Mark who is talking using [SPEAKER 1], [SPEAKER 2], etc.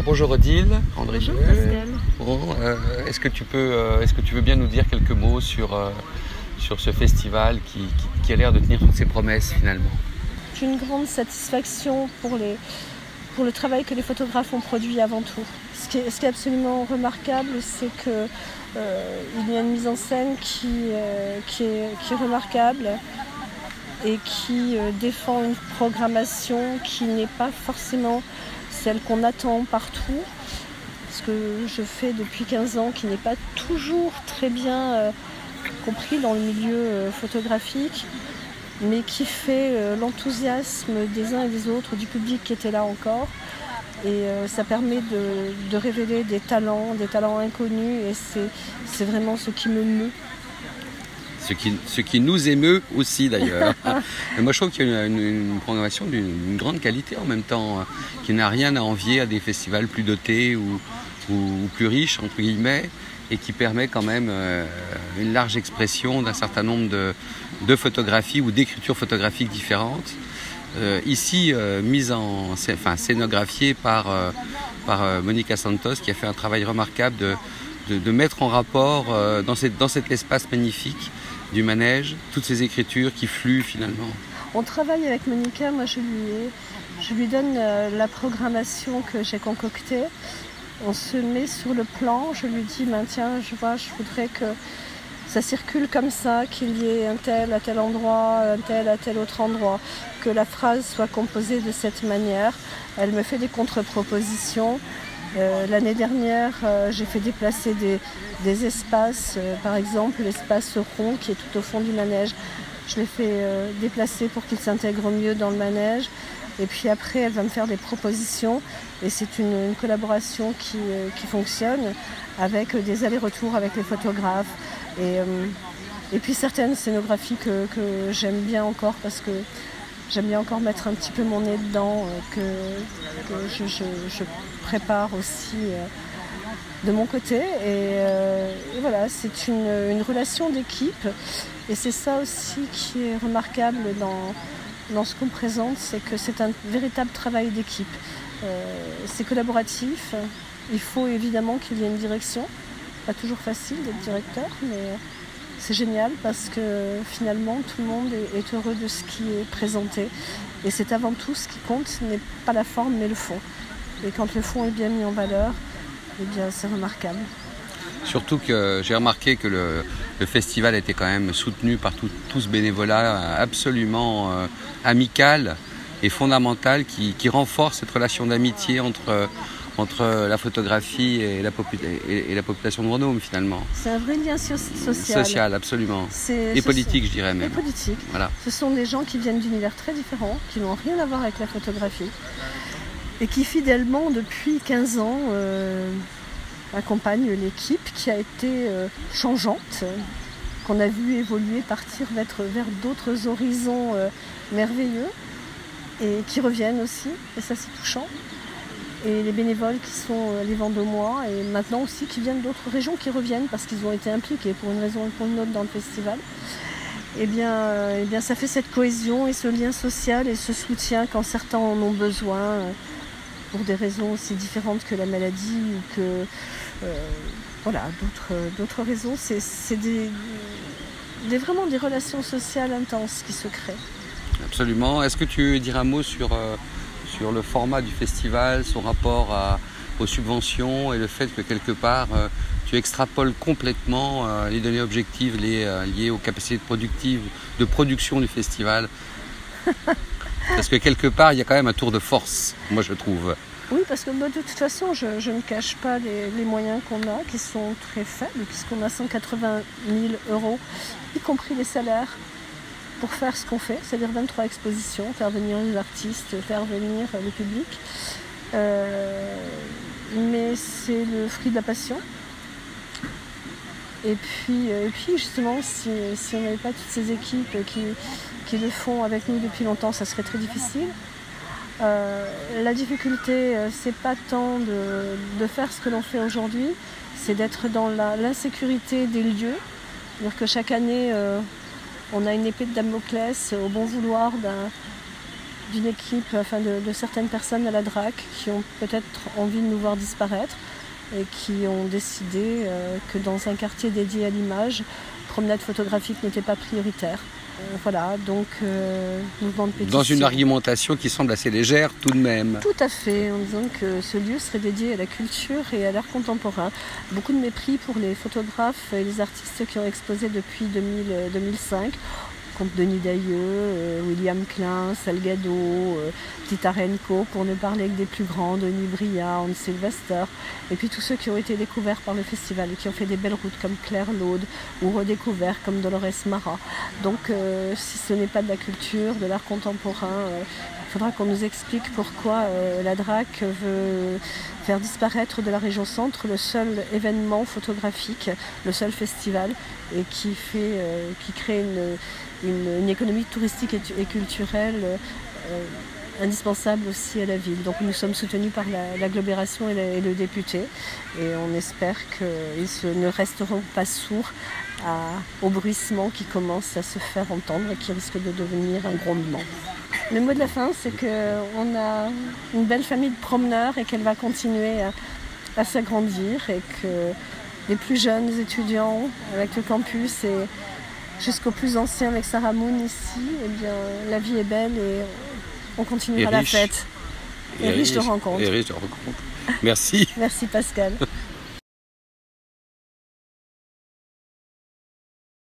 [SPEAKER 1] Alors bonjour Odile, André
[SPEAKER 2] Bonjour
[SPEAKER 1] Gillet.
[SPEAKER 2] Pascal.
[SPEAKER 1] Bon, euh, est-ce que tu peux, euh, est-ce que tu veux bien nous dire quelques mots sur euh, sur ce festival qui, qui- qui a l'air de tenir toutes ses promesses finalement?
[SPEAKER 2] J'ai une grande satisfaction pour, les, pour le travail que les photographes ont produit avant tout. Ce qui est, ce qui est absolument remarquable, c'est que euh, il y a une mise en scène qui, euh, qui, est, qui est remarquable et qui euh, défend une programmation qui n'est pas forcément celle qu'on attend partout. Ce que je fais depuis 15 ans, qui n'est pas toujours très bien euh, compris dans le milieu euh, photographique mais qui fait euh, l'enthousiasme des uns et des autres, du public qui était là encore. Et ça permet de, révéler des talents, des talents inconnus, et c'est vraiment ce qui me meut.
[SPEAKER 1] Ce qui, ce qui nous émeut aussi d'ailleurs. Moi je trouve qu'il y a une, une- une programmation d'une grande qualité en même temps, euh, qui n'a rien à envier à des festivals plus dotés ou, ou- ou plus riches, entre guillemets, et qui permet quand même euh, une large expression d'un certain nombre de, de photographies ou d'écritures photographiques différentes. Euh, ici, euh, mise en enfin, scénographiée par, euh, par Monica Santos, qui a fait un travail remarquable de, de, de mettre en rapport dans, cette, dans cet espace magnifique du manège, toutes ces écritures qui fluent finalement.
[SPEAKER 2] On travaille avec Monica, moi je lui, je lui donne euh, la programmation que j'ai concoctée. On se met sur le plan, je lui dis, ben, tiens, je vois, je voudrais que ça circule comme ça, qu'il y ait un tel à tel endroit, un tel à tel autre endroit, que la phrase soit composée de cette manière. Elle me fait des contre-propositions. Euh, L'année dernière, euh, j'ai fait déplacer des, des espaces, euh, par exemple l'espace rond qui est tout au fond du manège. Je l'ai fait euh, déplacer pour qu'il s'intègre mieux dans le manège. Et puis après, elle va me faire des propositions. Et c'est une, une collaboration qui, euh, qui fonctionne avec des allers-retours avec les photographes. Et, et puis certaines scénographies que, que j'aime bien encore parce que j'aime bien encore mettre un petit peu mon nez dedans, que, que je, je- je prépare aussi euh, de mon côté. Et, euh, voilà, c'est une, relation d'équipe. Et c'est ça aussi qui est remarquable dans, dans ce qu'on présente, c'est que c'est un véritable travail d'équipe. Euh, c'est collaboratif. Il faut évidemment qu'il y ait une direction. Pas toujours facile d'être directeur, mais c'est génial parce que finalement tout le monde est heureux de ce qui est présenté. Et c'est avant tout ce qui compte, ce n'est pas la forme mais le fond. Et quand le fond est bien mis en valeur, eh bien c'est remarquable.
[SPEAKER 1] Surtout que j'ai remarqué que le, le festival était quand même soutenu par tout, tout ce bénévolat absolument euh, amical et fondamental qui, qui renforce cette relation d'amitié entre, entre la photographie et la, popu- et, et la population de Grenoble finalement.
[SPEAKER 2] C'est un vrai lien so- social.
[SPEAKER 1] Social, absolument. Et politique, je dirais
[SPEAKER 2] sont- Et
[SPEAKER 1] même.
[SPEAKER 2] politique.
[SPEAKER 1] Voilà.
[SPEAKER 2] Ce sont des gens qui viennent d'univers très différents, qui n'ont rien à voir avec la photographie, et qui fidèlement, depuis 15 ans, euh, accompagnent l'équipe qui a été euh, changeante, qu'on a vu évoluer, partir vers, vers d'autres horizons euh, merveilleux, et qui reviennent aussi, et ça c'est touchant. Et les bénévoles qui sont les Vendômois, et maintenant aussi qui viennent d'autres régions qui reviennent parce qu'ils ont été impliqués pour une raison ou pour une autre dans le festival eh bien, eh bien, ça fait cette cohésion et ce lien social et ce soutien quand certains en ont besoin pour des raisons aussi différentes que la maladie ou que euh, voilà, d'autres, d'autres raisons. C'est, des, des- vraiment des relations sociales intenses qui se créent.
[SPEAKER 1] Absolument. Est-ce que tu dirais un mot sur, euh, sur le format du festival, son rapport à- aux subventions et le fait que quelque part euh, tu extrapoles complètement euh, les données objectives liées, euh, liées aux capacités productives de production du festival? Parce que quelque part, il y a quand même un tour de force, moi je trouve.
[SPEAKER 2] Oui, parce que bah, de toute façon, je, ne cache pas les, les moyens qu'on a, qui sont très faibles, puisqu'on a 180 000 euros, y compris les salaires, pour faire ce qu'on fait, c'est-à-dire 23 expositions, faire venir les artistes, faire venir le public. Euh, mais c'est le fruit de la passion. Et puis, euh, et puis justement, si, on n'avait pas toutes ces équipes qui, le font avec nous depuis longtemps, ça serait très difficile. Euh, la difficulté, euh, c'est pas tant de, de faire ce que l'on fait aujourd'hui, c'est d'être dans l'insécurité des lieux. C'est-à-dire que chaque année, on a une épée de Damoclès au bon vouloir d'un d'une équipe, enfin de, certaines personnes à la DRAC qui ont peut-être envie de nous voir disparaître et qui ont décidé euh, que dans un quartier dédié à l'image, promenade photographique n'était pas prioritaire. Euh, voilà, donc euh, mouvement de pétition.
[SPEAKER 1] Dans une argumentation qui semble assez légère tout de même.
[SPEAKER 2] Tout à fait, en disant que ce lieu serait dédié à la culture et à l'art contemporain. Beaucoup de mépris pour les photographes et les artistes qui ont exposé depuis 2005 Denis Dailleux, euh, William Klein, Salgado, euh, Titarenko, pour ne parler que des plus grands, Denis Bria, Hans Sylvester, et puis tous ceux qui ont été découverts par le festival et qui ont fait des belles routes comme Claire Laude ou redécouverts comme Dolores Mara. Donc euh, si ce n'est pas de la culture, de l'art contemporain, faudra qu'on nous explique pourquoi la DRAC veut faire disparaître de la région centre le seul événement photographique, le seul festival, et qui, fait, qui crée une, une, économie touristique et, culturelle euh, indispensable aussi à la ville. Donc nous sommes soutenus par l'agglomération et, le député et on espère qu'ils ne resteront pas sourds au bruissement qui commence à se faire entendre et qui risque de devenir un grondement. Le mot de la fin, c'est qu'on a une belle famille de promeneurs et qu'elle va continuer à, s'agrandir et que les plus jeunes étudiants avec le campus et jusqu'au plus ancien avec Sarah Moon ici, eh bien, la vie est belle et on continuera la fête.
[SPEAKER 1] Et, riche de rencontres. Et riche de rencontres. Merci.
[SPEAKER 2] Merci Pascal.